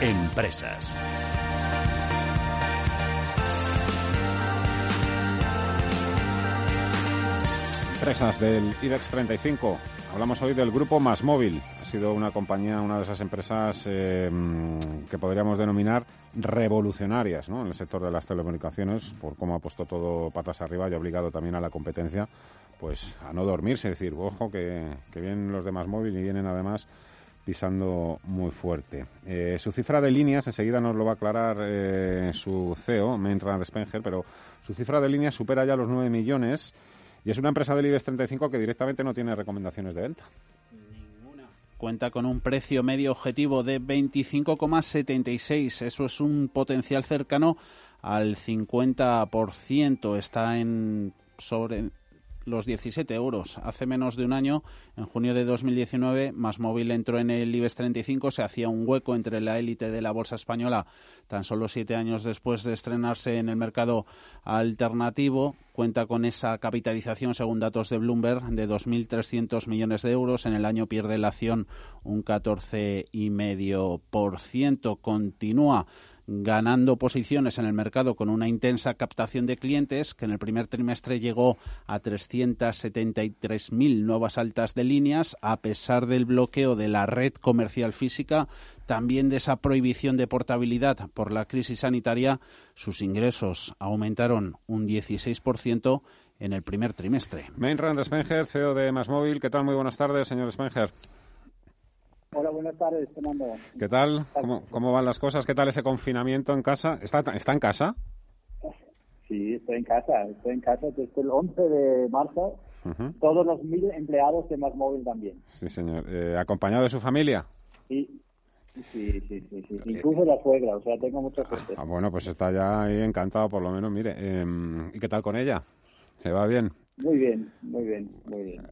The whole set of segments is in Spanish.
Empresas. Empresas del IBEX 35. Hablamos hoy del grupo Más Móvil. Ha sido una compañía, una de esas empresas eh, que podríamos denominar revolucionarias en el sector de las telecomunicaciones, por cómo ha puesto todo patas arriba y ha obligado también a la competencia pues a no dormirse. Es decir, ojo, que, que vienen los de Más Móvil y vienen además muy fuerte. Eh, su cifra de líneas, enseguida nos lo va a aclarar eh, su CEO, Mainrand Spenger, pero su cifra de líneas supera ya los 9 millones y es una empresa del IBEX 35 que directamente no tiene recomendaciones de venta. Cuenta con un precio medio objetivo de 25,76. Eso es un potencial cercano al 50%. Está en sobre los 17 euros. Hace menos de un año, en junio de 2019, Más Móvil entró en el IBEX 35, se hacía un hueco entre la élite de la bolsa española tan solo siete años después de estrenarse en el mercado alternativo. Cuenta con esa capitalización, según datos de Bloomberg, de 2.300 millones de euros. En el año pierde la acción un 14,5%. Continúa ganando posiciones en el mercado con una intensa captación de clientes que en el primer trimestre llegó a 373.000 nuevas altas de líneas a pesar del bloqueo de la red comercial física, también de esa prohibición de portabilidad por la crisis sanitaria, sus ingresos aumentaron un 16% en el primer trimestre. Mainrand Spenger, CEO de Masmóvil. ¿Qué tal? Muy buenas tardes, señor Spenger. Hola, buenas tardes, Fernando. ¿Qué tal? ¿Cómo, ¿Cómo, van las cosas? ¿Qué tal ese confinamiento en casa? ¿Está, está en casa? Sí, estoy en casa. Estoy en casa desde el 11 de marzo. Uh -huh. Todos los mil empleados de Más Móvil también. Sí, señor. Eh, ¿Acompañado de su familia? Sí. Sí, sí, sí, sí. Incluso la suegra, o sea, tengo mucha suerte. Ah, bueno, pues está ya ahí encantado, por lo menos. Mire, eh, ¿y qué tal con ella? ¿Se va bien? Muy bien, muy bien, muy bien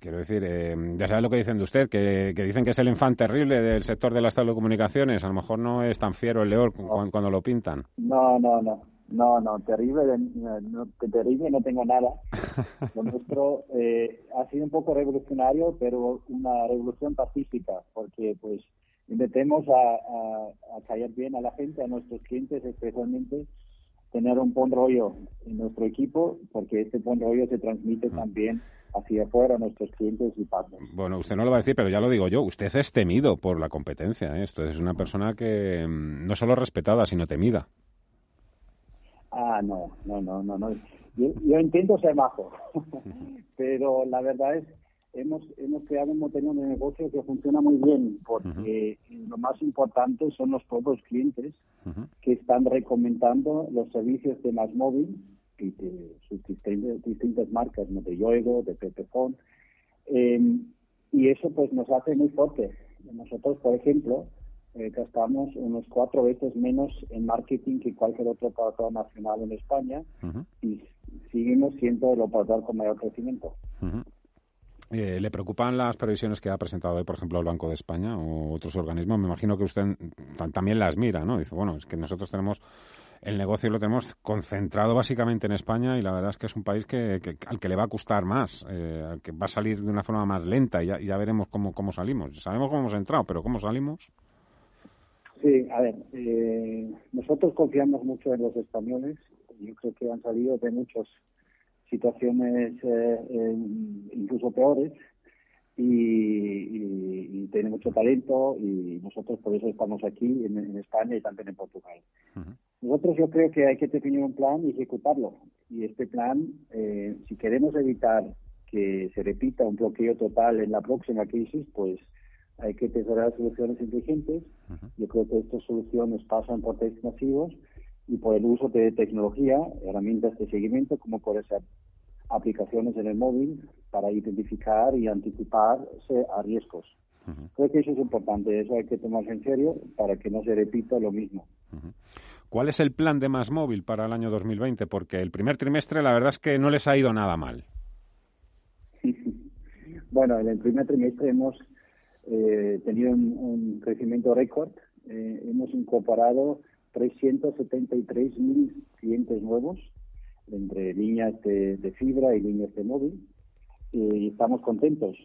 quiero decir, eh, ya sabe lo que dicen de usted, que, que, dicen que es el infante terrible del sector de las telecomunicaciones. A lo mejor no es tan fiero el león no. cuando, cuando, lo pintan. No, no, no. No, no, terrible, no, terrible no tengo nada. Lo nuestro eh, ha sido un poco revolucionario, pero una revolución pacífica, porque pues intentemos a, a, a caer bien a la gente, a nuestros clientes especialmente, tener un buen rollo en nuestro equipo, porque este buen rollo se transmite también hacia afuera a nuestros clientes y partners. Bueno, usted no lo va a decir, pero ya lo digo yo, usted es temido por la competencia. ¿eh? Es una persona que mm, no solo respetada, sino temida. Ah, no, no, no, no. no. Yo, yo intento ser majo, pero la verdad es hemos hemos creado un modelo de negocio que funciona muy bien porque uh -huh. lo más importante son los propios clientes uh -huh. que están recomendando los servicios de Más Móvil y de sus distintas, distintas marcas, ¿no? de Yoigo, de Pepephone, eh, y eso pues nos hace muy fuerte. Nosotros, por ejemplo, eh, gastamos unos cuatro veces menos en marketing que cualquier otro operador nacional en España uh -huh. y seguimos siendo el operador con mayor crecimiento. Eh, ¿Le preocupan las previsiones que ha presentado hoy, por ejemplo, el Banco de España o otros organismos? Me imagino que usted también las mira, ¿no? Dice, bueno, es que nosotros tenemos el negocio lo tenemos concentrado básicamente en España y la verdad es que es un país que, que al que le va a costar más, eh, al que va a salir de una forma más lenta y ya, veremos cómo, cómo salimos. Sabemos cómo hemos entrado, pero ¿cómo salimos? Sí, a ver, eh, nosotros confiamos mucho en los españoles. Yo creo que han salido de muchas situaciones eh, incluso peores y, y, y, tiene mucho talento y nosotros por eso estamos aquí en, en España y también en Portugal. Uh -huh. Nosotros yo creo que hay que definir un plan y ejecutarlo. Y este plan, eh, si queremos evitar que se repita un bloqueo total en la próxima crisis, pues hay que tesorar soluciones inteligentes. Uh -huh. Yo creo que estas soluciones pasan por test masivos y por el uso de tecnología, herramientas de seguimiento, como puede ser aplicaciones en el móvil, para identificar y anticiparse a riesgos. Creo que eso es importante, eso hay que tomarse en serio para que no se repita lo mismo. ¿Cuál es el plan de Más Móvil para el año 2020? Porque el primer trimestre la verdad es que no les ha ido nada mal. bueno, en el primer trimestre hemos eh, tenido un, crecimiento récord. Eh, hemos incorporado 373.000 clientes nuevos entre líneas de, fibra y líneas de móvil y estamos contentos.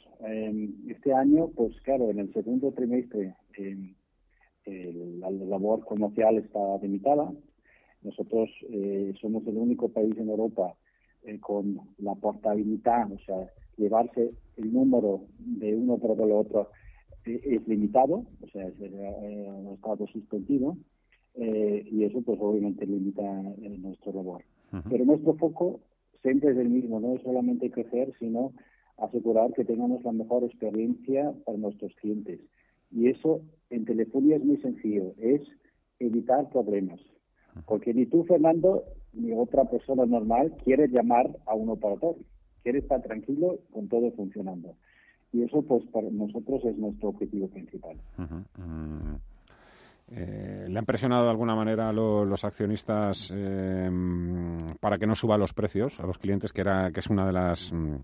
este año, pues claro, en el segundo trimestre la labor comercial está limitada. Nosotros eh, somos el único país en Europa eh, con la portabilidad, o sea, llevarse el número de uno por el otro eh, es limitado, o sea, es un estado suspendido, y eso pues obviamente limita nuestro labor. Pero nuestro foco siempre es el mismo, no es solamente crecer, sino asegurar que tengamos la mejor experiencia para nuestros clientes. Y eso en telefonía es muy sencillo, es evitar problemas. Porque ni tú, Fernando, ni otra persona normal quiere llamar a un operador. Quiere estar tranquilo con todo funcionando. Y eso, pues, para nosotros es nuestro objetivo principal. Mm. Eh, ¿Le han presionado de alguna manera a los accionistas eh, para que no suba los precios a los clientes, que, era, que es una de las mm,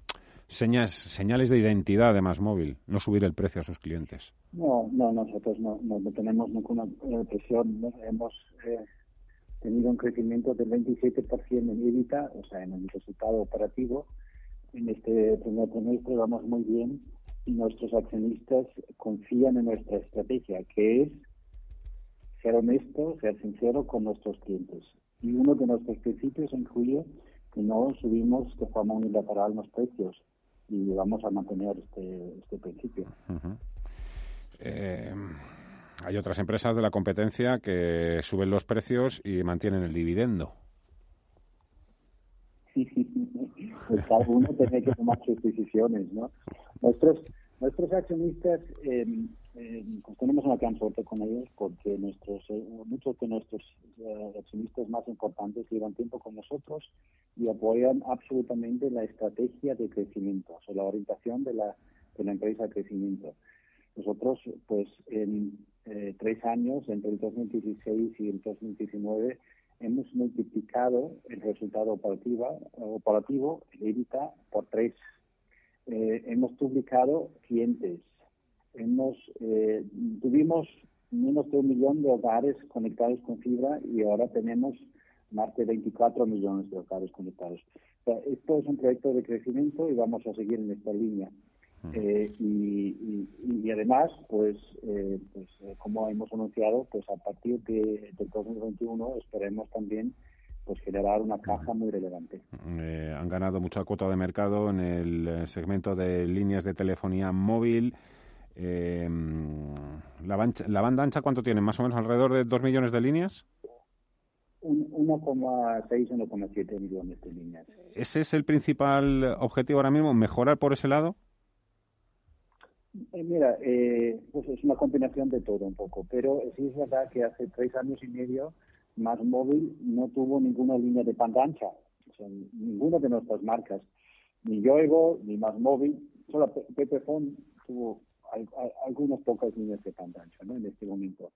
señas, señales de identidad de Más Móvil, no subir el precio a sus clientes? No, no, nosotros no, tenemos ninguna eh, presión. Hemos tenido un crecimiento del 27% en EBITDA, o sea, en el resultado operativo. En este primer trimestre vamos muy bien y nuestros accionistas confían en nuestra estrategia, que es ser honesto, ser sincero con nuestros clientes. Y uno de nuestros principios incluye que no subimos de forma unilateral los precios vamos a mantener este, este principio. eh, hay otras empresas de la competencia que suben los precios y mantienen el dividendo. pues cada uno tiene que tomar sus decisiones, ¿no? Nuestros, nuestros accionistas eh, eh, pues tenemos una gran suerte con ellos porque nuestros eh, muchos de nuestros eh, accionistas más importantes llevan tiempo con nosotros y apoyan absolutamente la estrategia de crecimiento, o sea, la orientación de la, de la empresa de crecimiento. Nosotros, pues en tres años, entre el 2016 y el 2019, hemos multiplicado el resultado operativo, operativo el EBITDA, por tres. hemos publicado clientes, hemos eh, tuvimos menos de un millón de hogares conectados con fibra y ahora tenemos más de 24 millones de hogares conectados. esto es un proyecto de crecimiento y vamos a seguir en esta línea. Eh, y, además, pues, eh, pues como hemos anunciado, pues a partir de, del 2021 esperemos también pues generar una caja muy relevante. han ganado mucha cuota de mercado en el segmento de líneas de telefonía móvil. Eh, la, ¿La banda ancha cuánto tiene? ¿Más o menos alrededor de 2 millones de líneas? 1,6, 1,7 millones de líneas. ¿Ese es el principal objetivo ahora mismo? ¿Mejorar por ese lado? Eh, mira, eh, pues es una combinación de todo un poco, pero sí es verdad que hace tres años y medio Más Móvil no tuvo ninguna línea de banda ancha, o sea, ninguna de nuestras marcas, ni Yoigo, ni Más Móvil, solo Pepephone tuvo hay, algunas pocas líneas de pantalla ¿no? en este momento.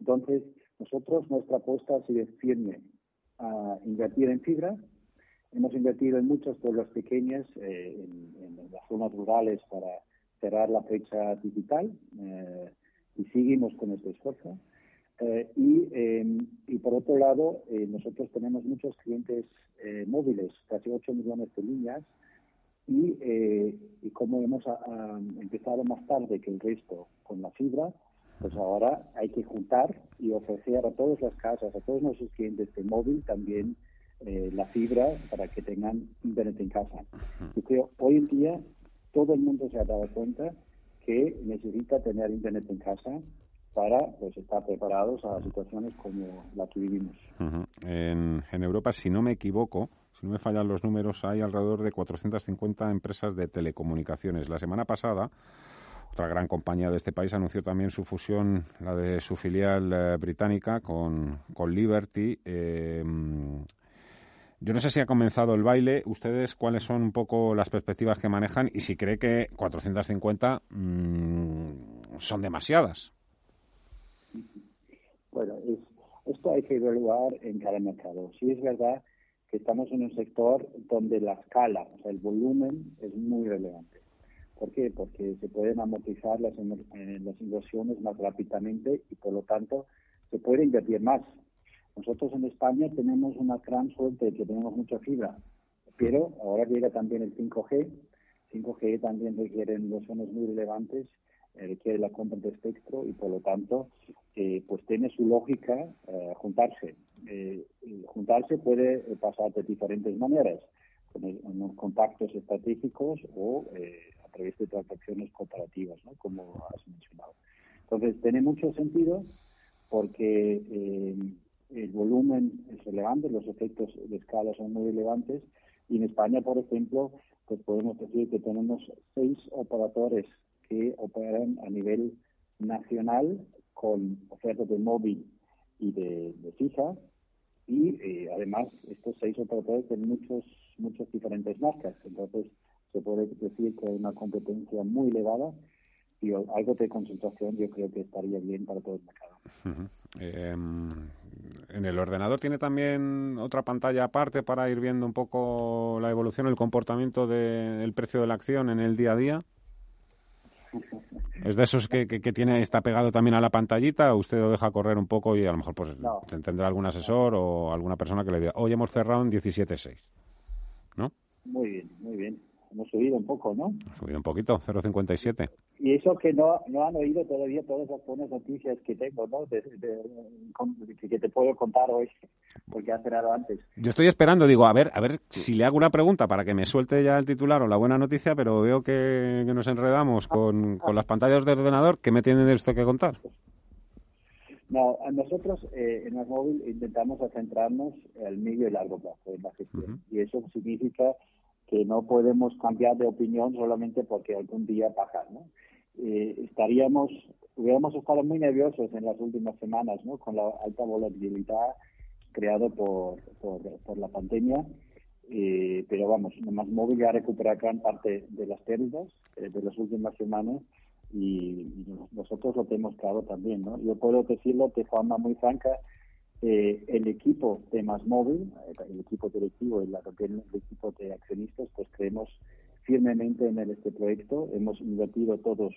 Entonces, nosotros, nuestra apuesta sigue firme a invertir en fibra. Hemos invertido en muchas pueblos pequeñas, eh, en, las zonas rurales para cerrar la fecha digital eh, y seguimos con este esfuerzo. Eh, y, em, y, por otro lado, nosotros tenemos muchos clientes móviles, casi 8 millones de líneas, y, eh, y como hemos empezado más tarde que el resto con la fibra, pues ahora hay que juntar y ofrecer a todas las casas, a todos nuestros clientes de móvil también eh, la fibra para que tengan internet en casa. Yo creo hoy en día todo el mundo se ha dado cuenta que necesita tener internet en casa para pues estar preparados a situaciones como la que vivimos. en, Europa, si no me equivoco, si no me fallan los números, hay alrededor de 450 empresas de telecomunicaciones. La semana pasada, otra gran compañía de este país anunció también su fusión, la de su filial eh, británica, con, Liberty. Eh, Yo no sé si ha comenzado el baile. ¿Ustedes cuáles son un poco las perspectivas que manejan y si cree que 450 mmm, son demasiadas? Bueno, esto hay que evaluar en cada mercado. Sí es verdad que estamos en un sector donde la escala, o sea, el volumen es muy relevante. ¿Por qué? Porque se pueden amortizar las, las inversiones más rápidamente y por lo tanto se puede invertir más. Nosotros en España tenemos una gran suerte de que tenemos mucha fibra, pero ahora llega también el 5G. 5G también requiere inversiones muy relevantes, requiere la compra de espectro y por lo tanto eh, pues tiene su lógica eh, juntarse. juntarse puede pasar de diferentes maneras, con unos contactos estratégicos o a través de transacciones cooperativas, ¿no? como has mencionado. Entonces, tiene mucho sentido porque el volumen es relevante, los efectos de escala son muy relevantes y en España, por ejemplo, pues podemos decir que tenemos seis operadores que operan a nivel nacional con ofertas de móvil y de, fija y eh, además estos seis operadores tienen muchos muchas diferentes marcas entonces se puede decir que hay una competencia muy elevada y algo de concentración yo creo que estaría bien para todo el mercado. Em, en el ordenador tiene también otra pantalla aparte para ir viendo un poco la evolución, el comportamiento del precio de la acción en el día a día. ¿Es de esos que, que, tiene, está pegado también a la pantallita o usted lo deja correr un poco y a lo mejor pues tendrá algún asesor o alguna persona que le diga, hoy hemos cerrado en 17.6? ¿No? Muy bien, muy bien hemos subido un poco, ¿no? Ha subido un poquito, 0,57. Y eso que no, no han oído todavía todas las buenas noticias que tengo, ¿no? De, que te puedo contar hoy, porque ha cerrado antes. Yo estoy esperando, digo, a ver, a ver si le hago una pregunta para que me suelte ya el titular o la buena noticia, pero veo que, nos enredamos con, con las pantallas del ordenador. ¿Qué me tienen de esto que contar? No, nosotros eh, en el móvil intentamos centrarnos al medio y largo plazo en la gestión. Y eso significa que no podemos cambiar de opinión solamente porque algún día baja, ¿no? Eh, estaríamos, hubiéramos estado muy nerviosos en las últimas semanas, ¿no? Con la alta volatilidad creado por, por, la pandemia, eh, pero vamos, más móvil ya recupera gran parte de las pérdidas eh, de las últimas semanas y, nosotros lo tenemos claro también, ¿no? Yo puedo decirlo de forma muy franca, eh, el equipo de Más Móvil, el equipo directivo y la, el equipo de accionistas, pues creemos firmemente en este proyecto. Hemos invertido todos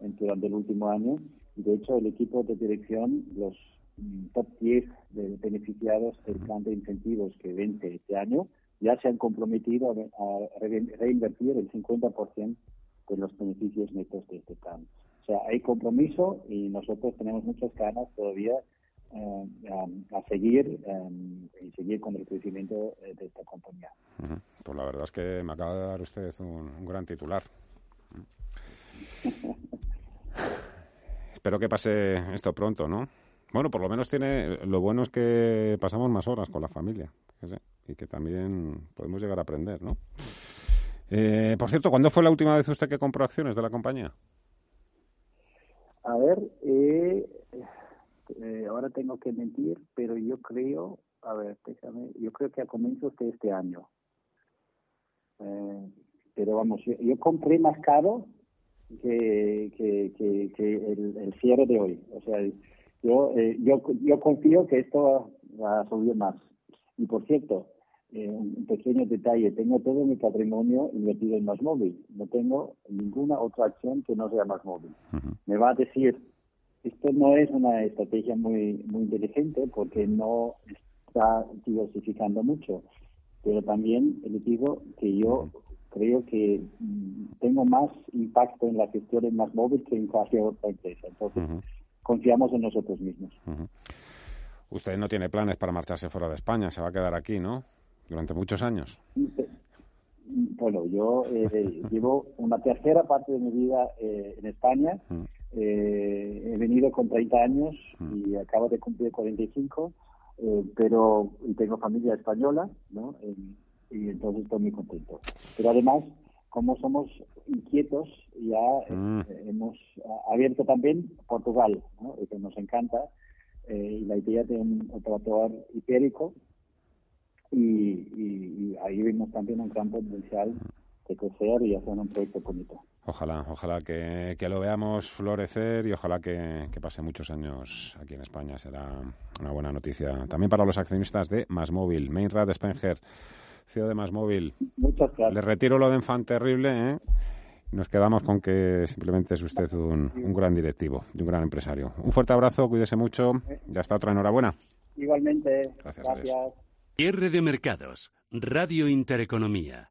en, durante el último año. De hecho, el equipo de dirección, los mm, top 10 de beneficiados del plan de incentivos que vence este año, ya se han comprometido a, reinvertir el 50% de los beneficios netos de este plan. O sea, hay compromiso y nosotros tenemos muchas ganas todavía eh, a, seguir eh, y seguir con el crecimiento eh, de esta compañía. Pues la verdad es que me acaba de dar usted un, gran titular. Espero que pase esto pronto, ¿no? Bueno, por lo menos tiene. Lo bueno es que pasamos más horas con la familia. Y que también podemos llegar a aprender, ¿no? por cierto, ¿cuándo fue la última vez usted que compró acciones de la compañía? A ver, eh, eh, ahora tengo que mentir, pero yo creo, a ver, déjame, yo creo que a comienzos de este año. Eh, pero vamos, yo, compré más caro que, que, que, el, cierre de hoy. O sea, yo, eh, yo, yo confío que esto va a subir más. Y por cierto, un pequeño detalle, tengo todo mi patrimonio invertido en más móvil. No tengo ninguna otra acción que no sea más móvil. Me va a decir, esto no es una estrategia muy, muy inteligente porque no está diversificando mucho, pero también le digo que yo creo que mm, tengo más impacto en la gestión de más móvil que en cualquier otra empresa. Entonces, confiamos en nosotros mismos. Usted no tiene planes para marcharse fuera de España, se va a quedar aquí, ¿no? Durante muchos años. Bueno, yo eh, llevo una tercera parte de mi vida eh, en España. Eh, he venido con 30 años y acabo de cumplir 45, eh, pero y tengo familia española, ¿no? y entonces estoy muy contento. Pero además, como somos inquietos, ya mm. eh, hemos abierto también Portugal, ¿no? que nos encanta, y la idea de un operador ibérico y, ahí vimos también un gran potencial de crecer y hacer un proyecto bonito. Ojalá, ojalá que, lo veamos florecer y ojalá que, pase muchos años aquí en España. Será una buena noticia. También para los accionistas de Masmóvil. Mainrad Spenger, CEO de Masmóvil. Muchas gracias. Le retiro lo de enfant terrible, ¿eh? Nos quedamos con que simplemente es usted un, gran directivo y un gran empresario. Un fuerte abrazo, cuídese mucho. Ya está otra enhorabuena. Igualmente. Gracias. gracias. Cierre de mercados. Radio Intereconomía.